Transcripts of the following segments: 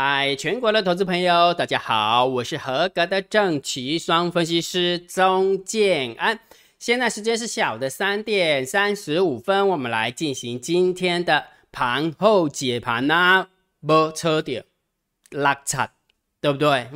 嗨，全国的投资朋友，大家好，我是合格的正奇双分析师钟建安。现在时间是下午的三点三十五分，我们来进行今天的盘后解盘呐。没车点，拉惨，对不对？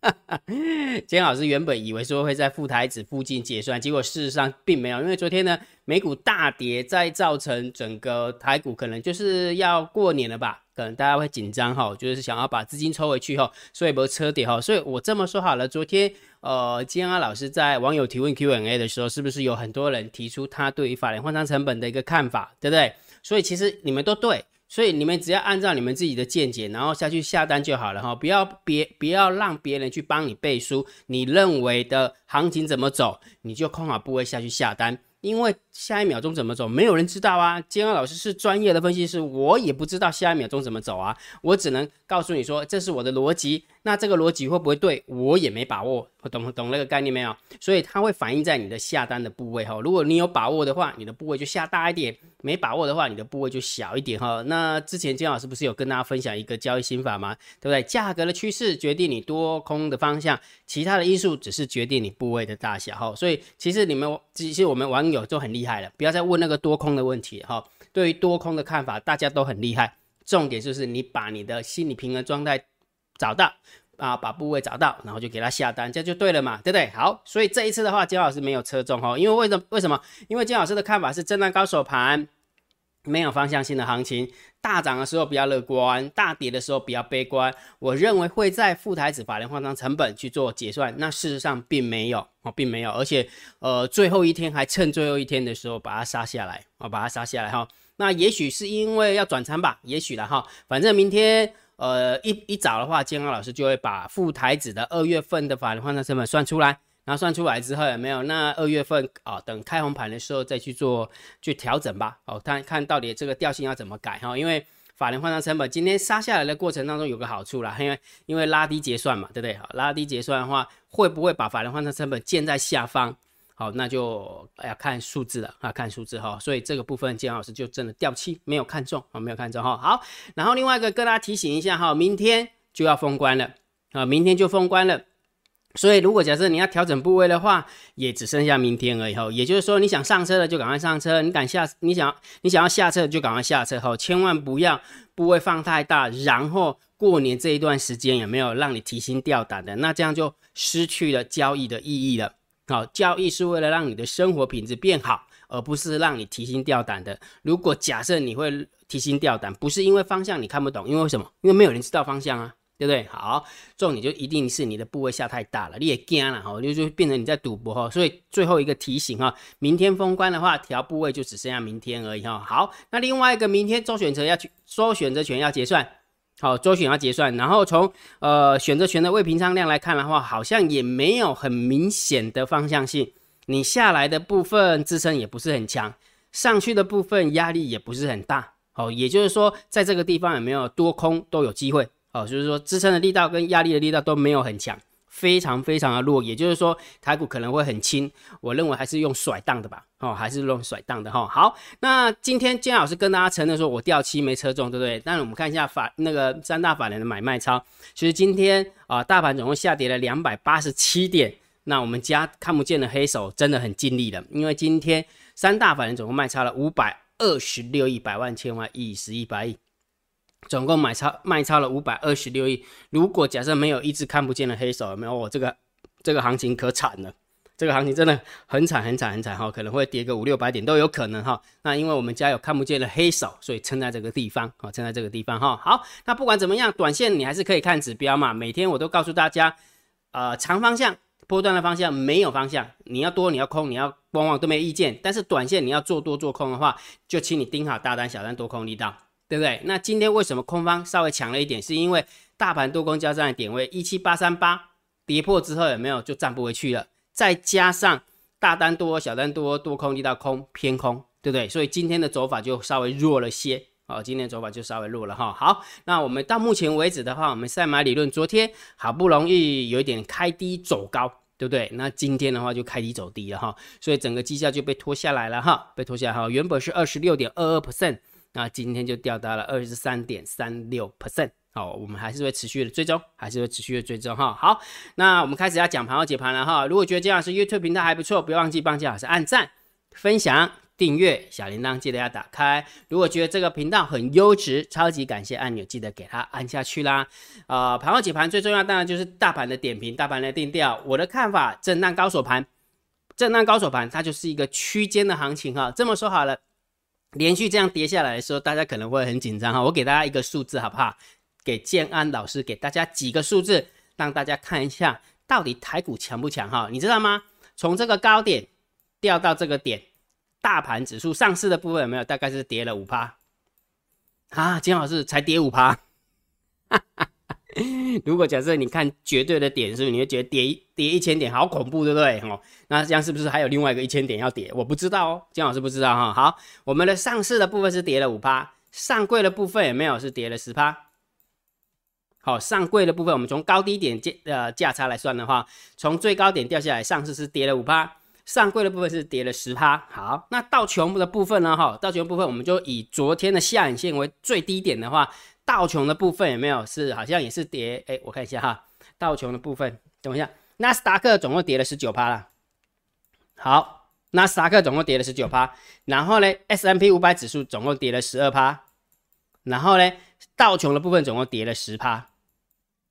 今天老师原本以为说会在副台子附近结算，结果事实上并没有，因为昨天呢美股大跌，再造成整个台股可能就是要过年了吧。可能大家会紧张哈，就是想要把资金抽回去哈，所以没有车跌哈，所以我这么说好了，昨天呃，金安老师在网友提问 Q&A 的时候，是不是有很多人提出他对于法联换仓成本的一个看法，对不对？所以其实你们都对，所以你们只要按照你们自己的见解，然后下去下单就好了哈，不要别不要让别人去帮你背书，你认为的行情怎么走，你就空好部位下去下单。因为下一秒钟怎么走，没有人知道啊。金安老师是专业的分析师，我也不知道下一秒钟怎么走啊。我只能告诉你说，这是我的逻辑。那这个逻辑会不会对我也没把握，懂懂那个概念没有？所以它会反映在你的下单的部位哈。如果你有把握的话，你的部位就下大一点；没把握的话，你的部位就小一点哈。那之前金老师不是有跟大家分享一个交易心法吗？对不对？价格的趋势决定你多空的方向，其他的因素只是决定你部位的大小哈。所以其实你们其实我们网友就很厉害害了，不要再问那个多空的问题哈。对于多空的看法，大家都很厉害。重点就是你把你的心理平衡状态。找到啊，把部位找到，然后就给他下单，这就对了嘛，对不对？好，所以这一次的话，姜老师没有车中哈，因为为什么？为什么？因为姜老师的看法是震荡高手盘，没有方向性的行情，大涨的时候比较乐观，大跌的时候比较悲观。我认为会在副台子法联换仓成本去做结算，那事实上并没有哦，并没有，而且呃，最后一天还趁最后一天的时候把它杀下来啊，把它杀下来哈。那也许是因为要转仓吧，也许了哈，反正明天。呃，一一早的话，健康老师就会把副台子的二月份的法人换算成本算出来，然后算出来之后有没有？那二月份啊，等开红盘的时候再去做去调整吧。哦，看看到底这个调性要怎么改哈？因为法人换算成本今天杀下来的过程当中有个好处啦，因为因为拉低结算嘛，对不对？好，拉低结算的话，会不会把法人换算成本建在下方？好，那就要看数字了啊，看数字哈，所以这个部分建老师就真的掉期，没有看中啊，没有看中哈。好，然后另外一个跟大家提醒一下哈，明天就要封关了啊，明天就封关了，所以如果假设你要调整部位的话，也只剩下明天而已哈。也就是说，你想上车了就赶快上车，你敢下，你想你想要下车就赶快下车哈，千万不要部位放太大，然后过年这一段时间有没有让你提心吊胆的？那这样就失去了交易的意义了。好，交易是为了让你的生活品质变好，而不是让你提心吊胆的。如果假设你会提心吊胆，不是因为方向你看不懂，因为什么？因为没有人知道方向啊，对不对？好，重点就一定是你的部位下太大了，你也惊了哈，就就变成你在赌博哈。所以最后一个提醒哈，明天封关的话，调部位就只剩下明天而已哈。好，那另外一个明天周选择要去周选择权要结算。好，周选要结算，然后从呃选择权的未平仓量来看的话，好像也没有很明显的方向性。你下来的部分支撑也不是很强，上去的部分压力也不是很大。好，也就是说，在这个地方有没有多空都有机会。好，就是说支撑的力道跟压力的力道都没有很强。非常非常的弱，也就是说台股可能会很轻，我认为还是用甩荡的吧，哦，还是用甩荡的哈。好，那今天金老师跟大家承认说，我掉期没车中，对不对？那我们看一下法那个三大法人的买卖超，其实今天啊，大盘总共下跌了两百八十七点，那我们家看不见的黑手真的很尽力了，因为今天三大法人总共卖差了五百二十六亿百万千万亿十亿百亿。总共买超卖超了五百二十六亿。如果假设没有一只看不见的黑手，有没有我这个这个行情可惨了。这个行情真的很惨很惨很惨哈，可能会跌个五六百点都有可能哈。那因为我们家有看不见的黑手，所以撑在这个地方啊，撑在这个地方哈。好，那不管怎么样，短线你还是可以看指标嘛。每天我都告诉大家，呃，长方向波段的方向没有方向，你要多你要空你要往往都没意见。但是短线你要做多做空的话，就请你盯好大单小单多空力道。对不对？那今天为什么空方稍微强了一点？是因为大盘多空交战的点位一七八三八跌破之后有没有就站不回去了？再加上大单多小单多多空力道空偏空，对不对？所以今天的走法就稍微弱了些。哦，今天走法就稍微弱了哈。好，那我们到目前为止的话，我们赛马理论昨天好不容易有一点开低走高，对不对？那今天的话就开低走低了哈，所以整个绩效就被拖下来了哈，被拖下来哈。原本是二十六点二二 percent。那今天就掉到了二十三点三六 percent，好，我们还是会持续的追踪，还是会持续的追踪哈。好，那我们开始要讲盘后解盘了哈。如果觉得姜老师 YouTube 频道还不错，不要忘记帮姜老师按赞、分享。订阅小铃铛记得要打开。如果觉得这个频道很优质，超级感谢按钮记得给它按下去啦。啊，盘后解盘最重要当然就是大盘的点评、大盘的定调。我的看法，震荡高手盘，震荡高手盘它就是一个区间的行情哈。这么说好了，连续这样跌下来的时候，大家可能会很紧张哈。我给大家一个数字好不好？给建安老师给大家几个数字，让大家看一下到底台股强不强哈？你知道吗？从这个高点掉到这个点。大盘指数上市的部分有没有？大概是跌了五趴啊，金老师才跌五趴。哈哈 如果假设你看绝对的点数，你会觉得跌跌一千点好恐怖，对不对？哦，那这样是不是还有另外一个一千点要跌？我不知道哦，金老师不知道哈。好，我们的上市的部分是跌了五趴，上柜的部分有没有？是跌了十趴。好，上柜的部分我们从高低点价呃价差来算的话，从最高点掉下来，上市是跌了五趴。上柜的部分是跌了十趴，好，那到全部的部分呢？哈，道琼部分我们就以昨天的下影线为最低点的话，道琼的部分有没有是好像也是跌？哎，我看一下哈，道琼的部分，等一下，纳斯达克总共跌了十九趴了。好，纳斯达克总共跌了十九趴，然后呢，S M P 五百指数总共跌了十二趴，然后呢，道琼的部分总共跌了十趴。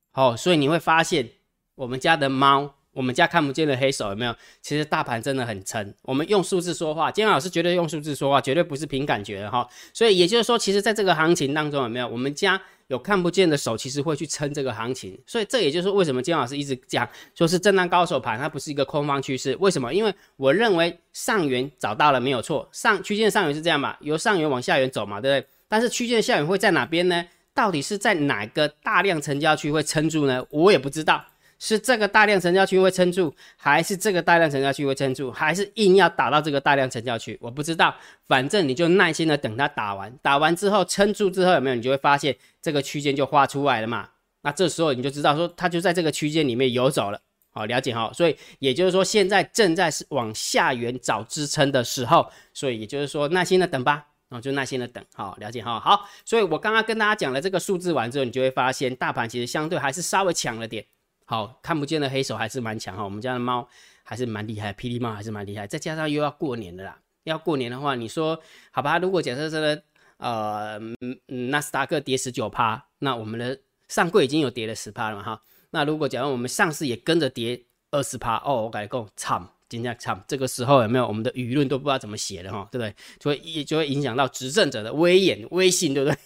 好，所以你会发现我们家的猫。我们家看不见的黑手有没有？其实大盘真的很沉。我们用数字说话，金老师绝对用数字说话，绝对不是凭感觉的哈。所以也就是说，其实在这个行情当中有没有？我们家有看不见的手，其实会去撑这个行情。所以这也就是为什么金老师一直讲，说是震荡高手盘，它不是一个空方趋势。为什么？因为我认为上缘找到了没有错，上区间上缘是这样嘛，由上缘往下缘走嘛，对不对？但是区间下缘会在哪边呢？到底是在哪个大量成交区会撑住呢？我也不知道。是这个大量成交区会撑住，还是这个大量成交区会撑住，还是硬要打到这个大量成交区？我不知道，反正你就耐心的等它打完，打完之后撑住之后有没有？你就会发现这个区间就画出来了嘛。那这时候你就知道说它就在这个区间里面游走了。好，了解哈。所以也就是说现在正在是往下缘找支撑的时候，所以也就是说耐心的等吧，然后就耐心的等。好，了解哈。好，所以我刚刚跟大家讲了这个数字完之后，你就会发现大盘其实相对还是稍微强了点。好看不见的黑手还是蛮强哈，我们家的猫还是蛮厉害，霹雳猫还是蛮厉害，再加上又要过年的啦，要过年的话，你说好吧？如果假设这个呃纳斯达克跌十九趴，那我们的上柜已经有跌了十趴了嘛哈，那如果假如我们上市也跟着跌二十趴，哦，我感觉够惨，今天惨，这个时候有没有我们的舆论都不知道怎么写的哈，对不对？就会就会影响到执政者的威严威信，对不对？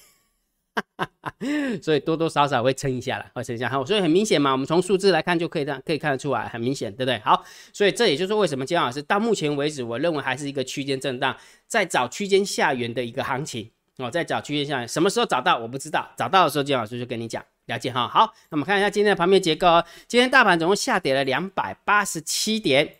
所以多多少少会撑一下了，会撑一下。好，所以很明显嘛，我们从数字来看就可以样可以看得出来，很明显，对不对？好，所以这也就是为什么姜老师到目前为止，我认为还是一个区间震荡，在找区间下缘的一个行情哦，在找区间下缘，什么时候找到我不知道，找到的时候姜老师就跟你讲，了解哈。好，那我们看一下今天的盘面结构哦，今天大盘总共下跌了两百八十七点，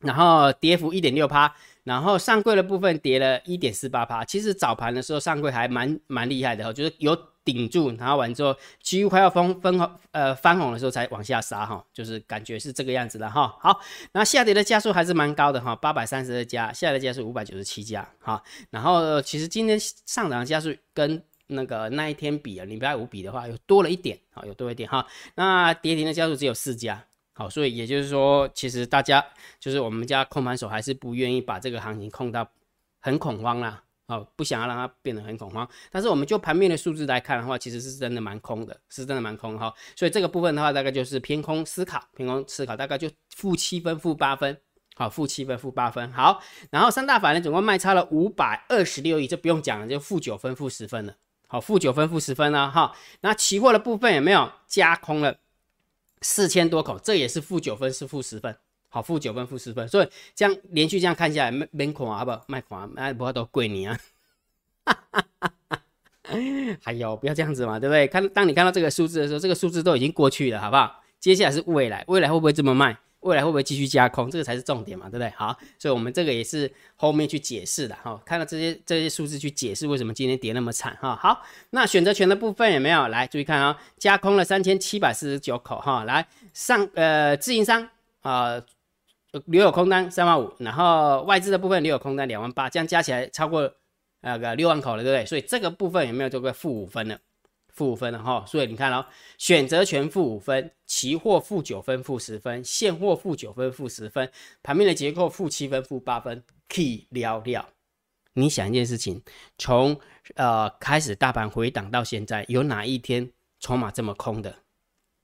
然后跌幅一点六趴。然后上柜的部分跌了一点四八趴，其实早盘的时候上柜还蛮蛮厉害的哈，就是有顶住，然后完之后几乎快要分分呃翻红的时候才往下杀哈，就是感觉是这个样子的哈。好，那下跌的加速还是蛮高的哈，八百三十二家，下跌加速五百九十七家哈。然后其实今天上涨的加速跟那个那一天比啊，礼拜五比的话，又多了一点啊，有多一点哈。那跌停的加速只有四家。好，所以也就是说，其实大家就是我们家控盘手还是不愿意把这个行情控到很恐慌啦，好，不想要让它变得很恐慌。但是我们就盘面的数字来看的话，其实是真的蛮空的，是真的蛮空哈。所以这个部分的话，大概就是偏空思考，偏空思考，大概就负七分、负八分，好，负七分、负八分。好，然后三大法人总共卖差了五百二十六亿，这不用讲了，就负九分、负十分了。好，负九分、负十分了哈。那期货的部分有没有加空了？四千多口，这也是负九分，是负十分，好，负九分，负十分，所以这样连续这样看下来，没没款啊不，卖款，卖不都贵你啊，哈哈哈哈还有不要这样子嘛，对不对？看当你看到这个数字的时候，这个数字都已经过去了，好不好？接下来是未来，未来会不会这么卖？未来会不会继续加空？这个才是重点嘛，对不对？好，所以我们这个也是后面去解释的哈。看到这些这些数字去解释为什么今天跌那么惨哈。好，那选择权的部分有没有？来注意看啊，加空了三千七百四十九口哈。来上呃自营商啊留有空单三万五，然后外资的部分留有空单两万八，这样加起来超过那个六万口了，对不对？所以这个部分有没有做个负五分了？负五分了哈。所以你看哦，选择权负五分，期货负九分、负十分，现货负九分、负十分，盘面的结构负七分、负八分，key 了了。你想一件事情，从呃开始大盘回档到现在，有哪一天筹码这么空的？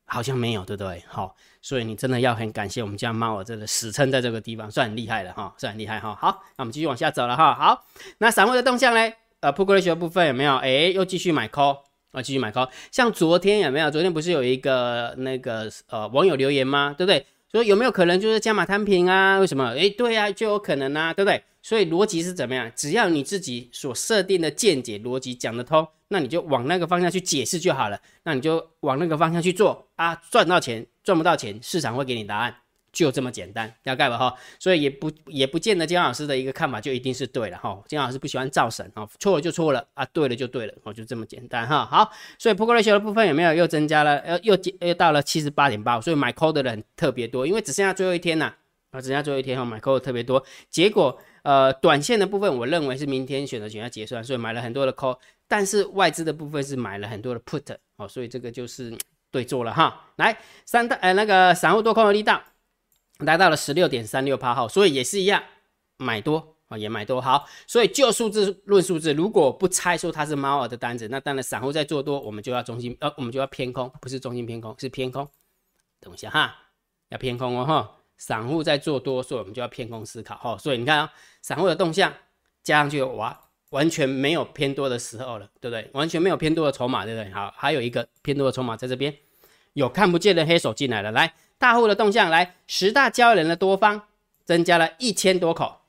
好像没有，对不对？好，所以你真的要很感谢我们家猫儿，真的死撑在这个地方，算很厉害了哈，算很厉害哈。好，那我们继续往下走了哈。好，那散户的动向呢？呃，put ratio 部分有没有？哎，又继续买 call 啊，继续买高。像昨天有没有？昨天不是有一个那个呃网友留言吗？对不对？说有没有可能就是加码摊平啊？为什么？哎，对呀，就有可能啊，对不对？所以逻辑是怎么样？只要你自己所设定的见解逻辑讲得通，那你就往那个方向去解释就好了。那你就往那个方向去做啊，赚到钱赚不到钱，市场会给你答案，就这么简单，要盖吧哈。所以也不也不见得姜老师的一个看法就一定是对了哈。姜老师不喜欢造神啊，错了就错了啊，对了就对了，哦，就这么简单哈。好，所以 p o k ratio 的部分有没有又增加了？呃，又又到了七十八点八，所以买 call 的人特别多，因为只剩下最后一天呐，啊，只剩下最后一天哈，买 call 特别多，结果。呃，短线的部分，我认为是明天选择权要结算，所以买了很多的 call，但是外资的部分是买了很多的 put，哦，所以这个就是对做了哈。来，三大呃那个散户多空的力道来到了十六点三六八号，所以也是一样买多啊，也买多好。所以就数字论数字，如果不猜出它是猫儿的单子，那当然散户在做多，我们就要中心呃，我们就要偏空，不是中心偏空，是偏空。等一下哈，要偏空哦哈。散户在做多，所以我们就要偏空思考哈。所以你看啊，散户的动向加上去，哇，完全没有偏多的时候了，对不对？完全没有偏多的筹码，对不对？好，还有一个偏多的筹码在这边，有看不见的黑手进来了。来，大户的动向，来十大交易人的多方增加了一千多口，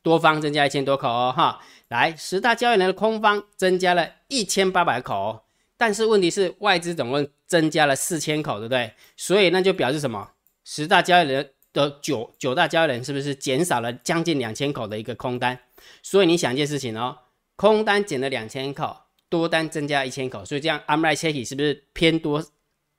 多方增加一千多口哦哈。来，十大交易人的空方增加了一千八百口，但是问题是外资总共增加了四千口，对不对？所以那就表示什么？十大交易人。的九九大交易人是不是减少了将近两千口的一个空单？所以你想一件事情哦，空单减了两千口，多单增加一千口，所以这样 Amrit checky 是不是偏多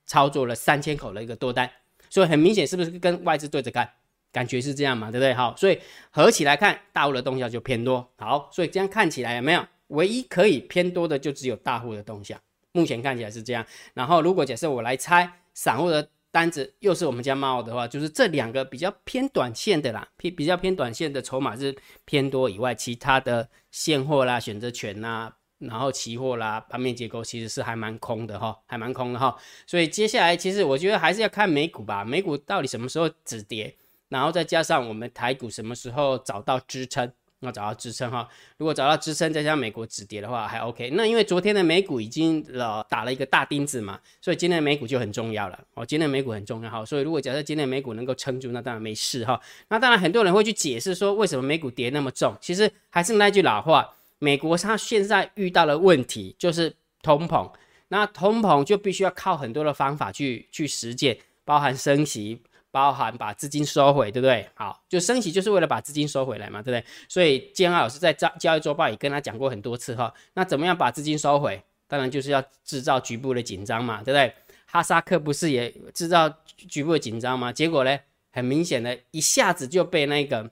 操作了三千口的一个多单？所以很明显是不是跟外资对着干？感觉是这样嘛，对不对？好，所以合起来看大户的动向就偏多。好，所以这样看起来有没有？唯一可以偏多的就只有大户的动向，目前看起来是这样。然后如果假设我来猜散户的。单子又是我们家猫的话，就是这两个比较偏短线的啦，偏比较偏短线的筹码是偏多以外，其他的现货啦、选择权呐，然后期货啦、盘面结构其实是还蛮空的哈，还蛮空的哈。所以接下来其实我觉得还是要看美股吧，美股到底什么时候止跌，然后再加上我们台股什么时候找到支撑。要找到支撑哈，如果找到支撑，再加上美国止跌的话，还 OK。那因为昨天的美股已经呃打了一个大钉子嘛，所以今天的美股就很重要了。哦，今天的美股很重要哈，所以如果假设今天的美股能够撑住，那当然没事哈。那当然很多人会去解释说，为什么美股跌那么重？其实还是那句老话，美国它现在遇到的问题就是通膨，那通膨就必须要靠很多的方法去去实践，包含升息。包含把资金收回，对不对？好，就升息就是为了把资金收回来嘛，对不对？所以建安老师在交交易周报也跟他讲过很多次哈。那怎么样把资金收回？当然就是要制造局部的紧张嘛，对不对？哈萨克不是也制造局部的紧张吗？结果呢，很明显的一下子就被那个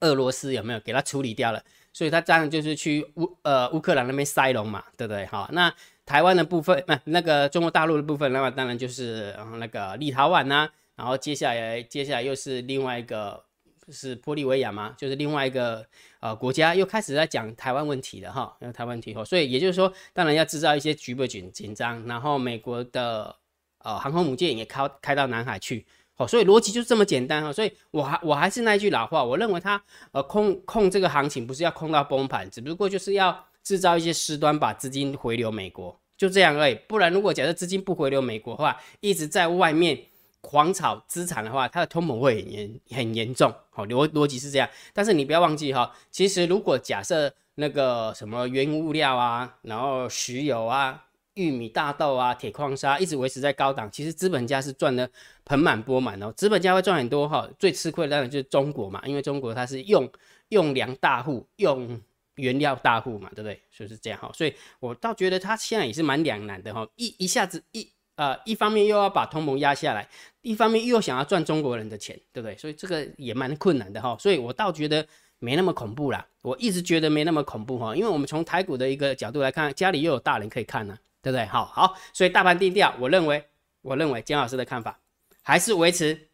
俄罗斯有没有给他处理掉了？所以他当然就是去乌呃乌克兰那边塞隆嘛，对不对？好，那台湾的部分，那那个中国大陆的部分，那么当然就是那个立陶宛呐。然后接下来，接下来又是另外一个是玻利维亚吗？就是另外一个呃国家又开始在讲台湾问题了哈，台湾问题哈，所以也就是说，当然要制造一些局部紧紧张，然后美国的呃航空母舰也开开到南海去，哦，所以逻辑就这么简单哈，所以我还我还是那一句老话，我认为它呃控控这个行情不是要控到崩盘，只不过就是要制造一些事端，把资金回流美国，就这样而已。不然如果假设资金不回流美国的话，一直在外面。狂炒资产的话，它的通膨会很严很严重，好逻逻辑是这样。但是你不要忘记哈，其实如果假设那个什么原物料啊，然后石油啊、玉米、大豆啊、铁矿砂一直维持在高档，其实资本家是赚的盆满钵满哦。资本家会赚很多哈，最吃亏的当然就是中国嘛，因为中国它是用用粮大户、用原料大户嘛，对不对？所以是这样哈。所以我倒觉得他现在也是蛮两难的哈，一一下子一。呃，一方面又要把通膨压下来，一方面又想要赚中国人的钱，对不对？所以这个也蛮困难的哈。所以我倒觉得没那么恐怖啦。我一直觉得没那么恐怖哈，因为我们从台股的一个角度来看，家里又有大人可以看呢，对不对？好好，所以大盘低调，我认为，我认为姜老师的看法还是维持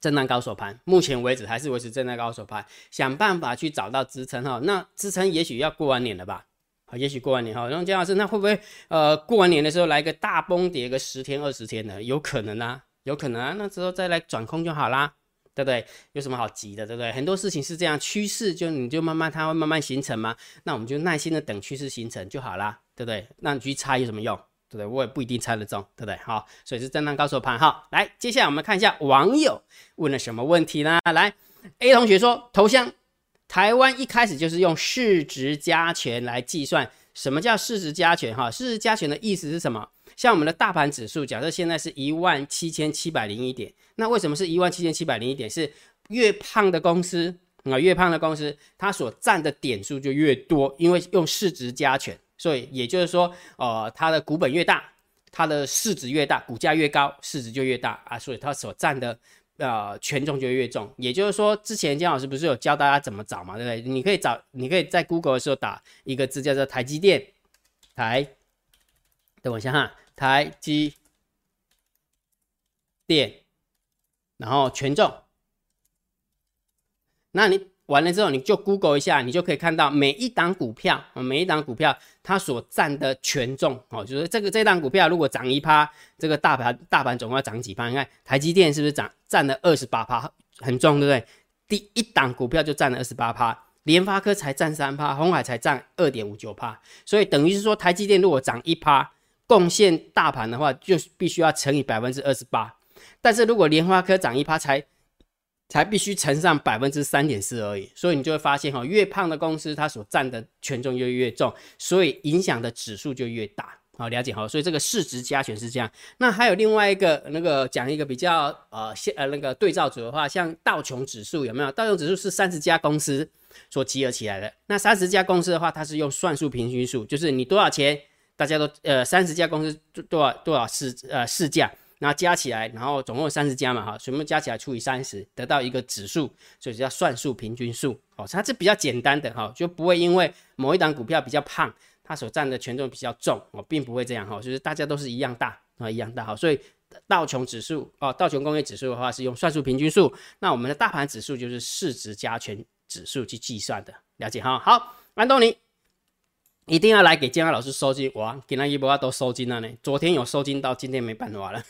震荡高手盘，目前为止还是维持震荡高手盘，想办法去找到支撑哈。那支撑也许要过完年了吧？好，也许过完年哈。然后姜老师，那会不会呃过完年的时候来个大崩跌个十天二十天的？有可能啊，有可能啊，那之后再来转空就好啦。对不对？有什么好急的，对不对？很多事情是这样，趋势就你就慢慢它会慢慢形成嘛。那我们就耐心的等趋势形成就好啦，对不对？那你去猜有什么用？对不对？我也不一定猜得中，对不对？好，所以是震荡高手盘哈。来，接下来我们看一下网友问了什么问题呢？来，A 同学说，头像台湾一开始就是用市值加权来计算，什么叫市值加权？哈，市值加权的意思是什么？像我们的大盘指数，假设现在是一万七千七百零一点，那为什么是一万七千七百零一点？是越胖的公司啊，越胖的公司，它所占的点数就越多，因为用市值加权，所以也就是说，呃，它的股本越大，它的市值越大，股价越高，市值就越大啊，所以它所占的呃权重就越重。也就是说，之前姜老师不是有教大家怎么找嘛，对不对？你可以找，你可以在 Google 的时候打一个字叫做台积电，台，等我一下哈。台积电，然后权重，那你完了之后，你就 Google 一下，你就可以看到每一档股票，每一档股票它所占的权重哦，就是这个这档股票如果涨一趴，这个大盘大盘总共要涨几趴？你看台积电是不是涨占了二十八趴，很重，对不对？第一档股票就占了二十八趴，联发科才占三趴，红海才占二点五九趴，所以等于是说台积电如果涨一趴。贡献大盘的话，就必须要乘以百分之二十八。但是如果联发科涨一趴，才才必须乘上百分之三点四而已。所以你就会发现哈，越胖的公司，它所占的权重就越重，所以影响的指数就越大。好，了解好。所以这个市值加权是这样。那还有另外一个那个讲一个比较呃现呃那个对照组的话，像道琼指数有没有？道琼指数是三十家公司所集合起来的。那三十家公司的话，它是用算术平均数，就是你多少钱。大家都呃三十家公司多少多少市呃市价，那加起来，然后总共三十家嘛哈，全部加起来除以三十，得到一个指数，所以叫算术平均数哦。它是比较简单的哈，就不会因为某一档股票比较胖，它所占的权重比较重哦，并不会这样哈，就是大家都是一样大啊，一样大哈。所以道琼指数哦，道琼工业指数的话是用算术平均数，那我们的大盘指数就是市值加权指数去计算的，了解哈。好，安东尼。一定要来给建安老师收金哇！给那一波都收金了呢。昨天有收金到，今天没办法了。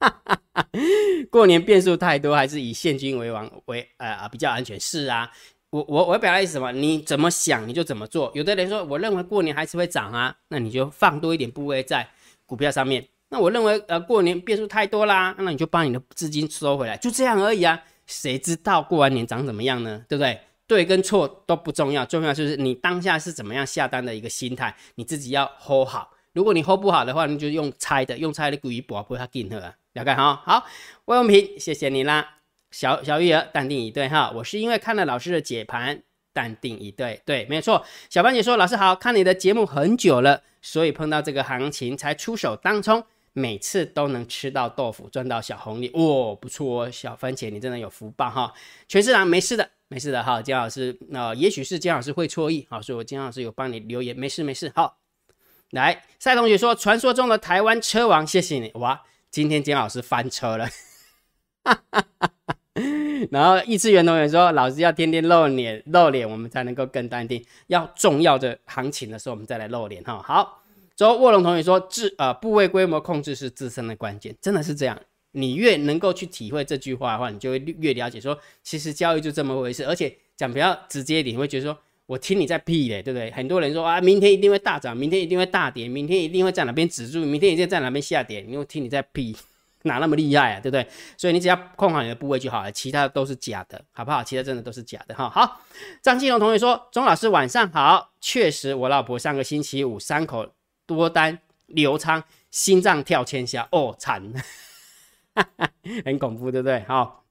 过年变数太多，还是以现金为王为呃比较安全。是啊，我我我表达意思什么？你怎么想你就怎么做。有的人说，我认为过年还是会涨啊，那你就放多一点部位在股票上面。那我认为呃过年变数太多啦，那你就把你的资金收回来，就这样而已啊。谁知道过完年涨怎么样呢？对不对？对跟错都不重要，重要就是你当下是怎么样下单的一个心态，你自己要 hold 好。如果你 hold 不好的话，你就用猜的，用猜的故意博不会他进了，了解哈。好，魏永平，谢谢你啦。小小玉儿，淡定以对哈。我是因为看了老师的解盘，淡定以对，对，没错。小班姐说，老师好看你的节目很久了，所以碰到这个行情才出手当冲，每次都能吃到豆腐，赚到小红利，哇，不错哦，小番茄你真的有福报哈。全市场没事的。没事的哈，姜老师，那也许是姜老师会错意，好，所以我姜老师有帮你留言，没事没事。好，来，赛同学说，传说中的台湾车王，谢谢你哇，今天姜老师翻车了，哈哈哈。然后易志源同学说，老师要天天露脸露脸，我们才能够更淡定，要重要的行情的时候，我们再来露脸哈。好，之后卧龙同学说，自呃部位规模控制是自身的关键，真的是这样。你越能够去体会这句话的话，你就会越了解说，其实交易就这么回事。而且讲比较直接一点，你会觉得说我听你在屁嘞，对不对？很多人说啊，明天一定会大涨，明天一定会大跌，明天一定会在哪边止住，明天一定在哪边下跌，因为听你在屁，哪那么厉害啊，对不对？所以你只要控好你的部位就好了，其他都是假的，好不好？其他真的都是假的哈。好，张继龙同学说，钟老师晚上好，确实我老婆上个星期五三口多单流仓，心脏跳千下，哦惨。很恐怖，对不对？好，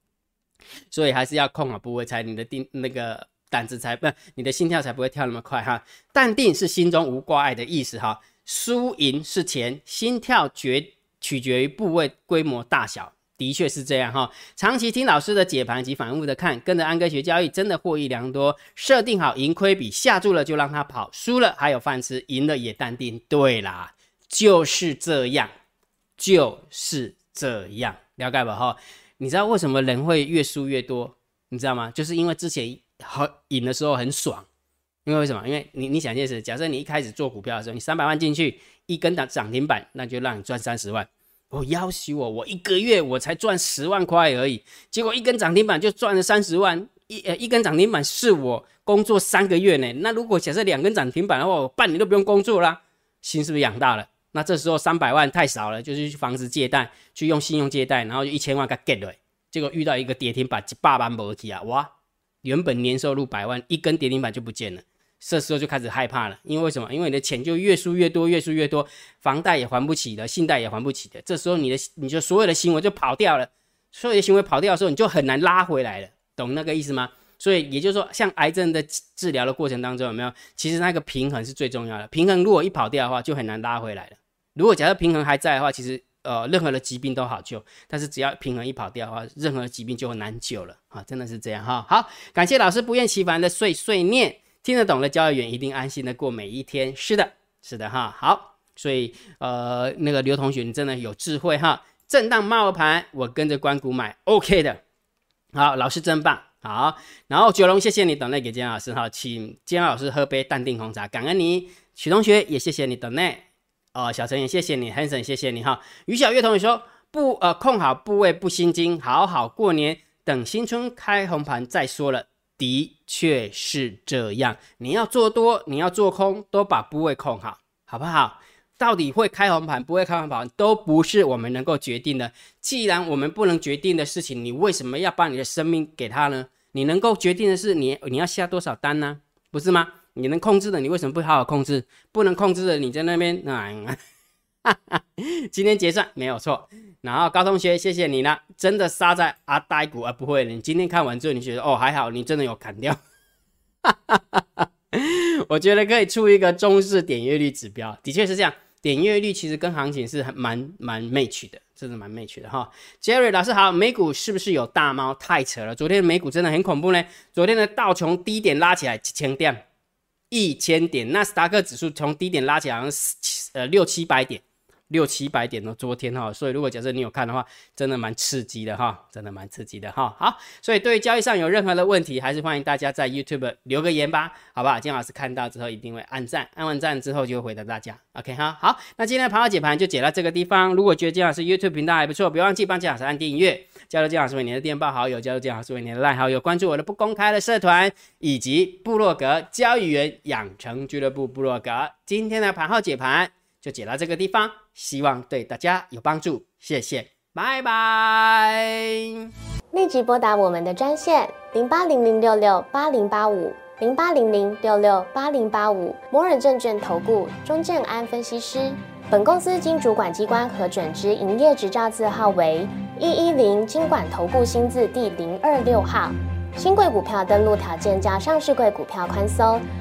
所以还是要控好部位，才你的定那个胆子才不，你的心跳才不会跳那么快哈。淡定是心中无挂碍的意思哈。输赢是钱，心跳决取决于部位规模大小，的确是这样哈。长期听老师的解盘及反复的看，跟着安哥学交易，真的获益良多。设定好盈亏比，下注了就让他跑，输了还有饭吃，赢了也淡定。对啦。就是这样，就是这样，了解吧？哈，你知道为什么人会越输越多？你知道吗？就是因为之前好赢的时候很爽，因为为什么？因为你你想件事，假设你一开始做股票的时候，你三百万进去，一根涨涨停板，那就让你赚三十万。我要求我，我一个月我才赚十万块而已，结果一根涨停板就赚了三十万，一呃一根涨停板是我工作三个月呢。那如果假设两根涨停板的话，我半年都不用工作啦，心是不是养大了？那这时候三百万太少了，就是去房子借贷，去用信用借贷，然后就一千万给 get 了。结果遇到一个跌停板，一百万没去啊！哇，原本年收入百万，一根跌停板就不见了。这时候就开始害怕了，因为为什么？因为你的钱就越输越多，越输越多，房贷也还不起的，信贷也还不起的。这时候你的你就所有的行为就跑掉了，所有的行为跑掉的时候，你就很难拉回来了，懂那个意思吗？所以也就是说，像癌症的治疗的过程当中，有没有？其实那个平衡是最重要的，平衡如果一跑掉的话，就很难拉回来了。如果假设平衡还在的话，其实。呃，任何的疾病都好救，但是只要平衡一跑掉的话，任何疾病就难救了啊！真的是这样哈。好，感谢老师不厌其烦的碎碎念，听得懂的交易员一定安心的过每一天。是的，是的哈。好，所以呃，那个刘同学，你真的有智慧哈。震荡冒盘，我跟着关谷买，OK 的。好，老师真棒。好，然后九龙，谢谢你等内给姜老师哈，请姜老师喝杯淡定红茶，感恩你。许同学也谢谢你等内。哦，小陈也谢谢你，Hanson 谢谢你哈。于小月同学说不呃控好部位不心惊，好好过年，等新春开红盘再说了。的确是这样，你要做多，你要做空，都把部位控好，好不好？到底会开红盘不会开红盘，都不是我们能够决定的。既然我们不能决定的事情，你为什么要把你的生命给他呢？你能够决定的是你你要下多少单呢？不是吗？你能控制的，你为什么不好好控制？不能控制的，你在那边啊？今天结算没有错。然后高同学，谢谢你呢，真的杀在阿呆股而不会。你今天看完之后，你觉得哦还好，你真的有砍掉。我觉得可以出一个中式点阅率指标，的确是这样。点阅率其实跟行情是蛮蛮 match 的，真的蛮 match 的哈。Jerry 老师好，美股是不是有大猫？太扯了，昨天美股真的很恐怖呢。昨天的道琼低点拉起来几千点。一千点，纳斯达克指数从低点拉起来，好像七呃六七百点。六七百点哦，昨天哈，所以如果假设你有看的话，真的蛮刺激的哈，真的蛮刺激的哈。好，所以对于交易上有任何的问题，还是欢迎大家在 YouTube 留个言吧，好不好？金老师看到之后一定会按赞，按完赞之后就会回答大家。OK 哈，好，那今天的盘后解盘就解到这个地方。如果觉得金老师 YouTube 频道还不错，别忘记帮金老师按订阅，加入金老师为你的电报好友，加入金老师为你的赖好友，关注我的不公开的社团以及部落格交易员养成俱乐部部落格。今天的盘后解盘。就解到这个地方，希望对大家有帮助，谢谢，拜拜。立即拨打我们的专线零八零零六六八零八五零八零零六六八零八五摩尔证券投顾钟正安分析师。本公司经主管机关核准之营业执照字号为一一零金管投顾新字第零二六号。新贵股票登录条件较上市贵股票宽松。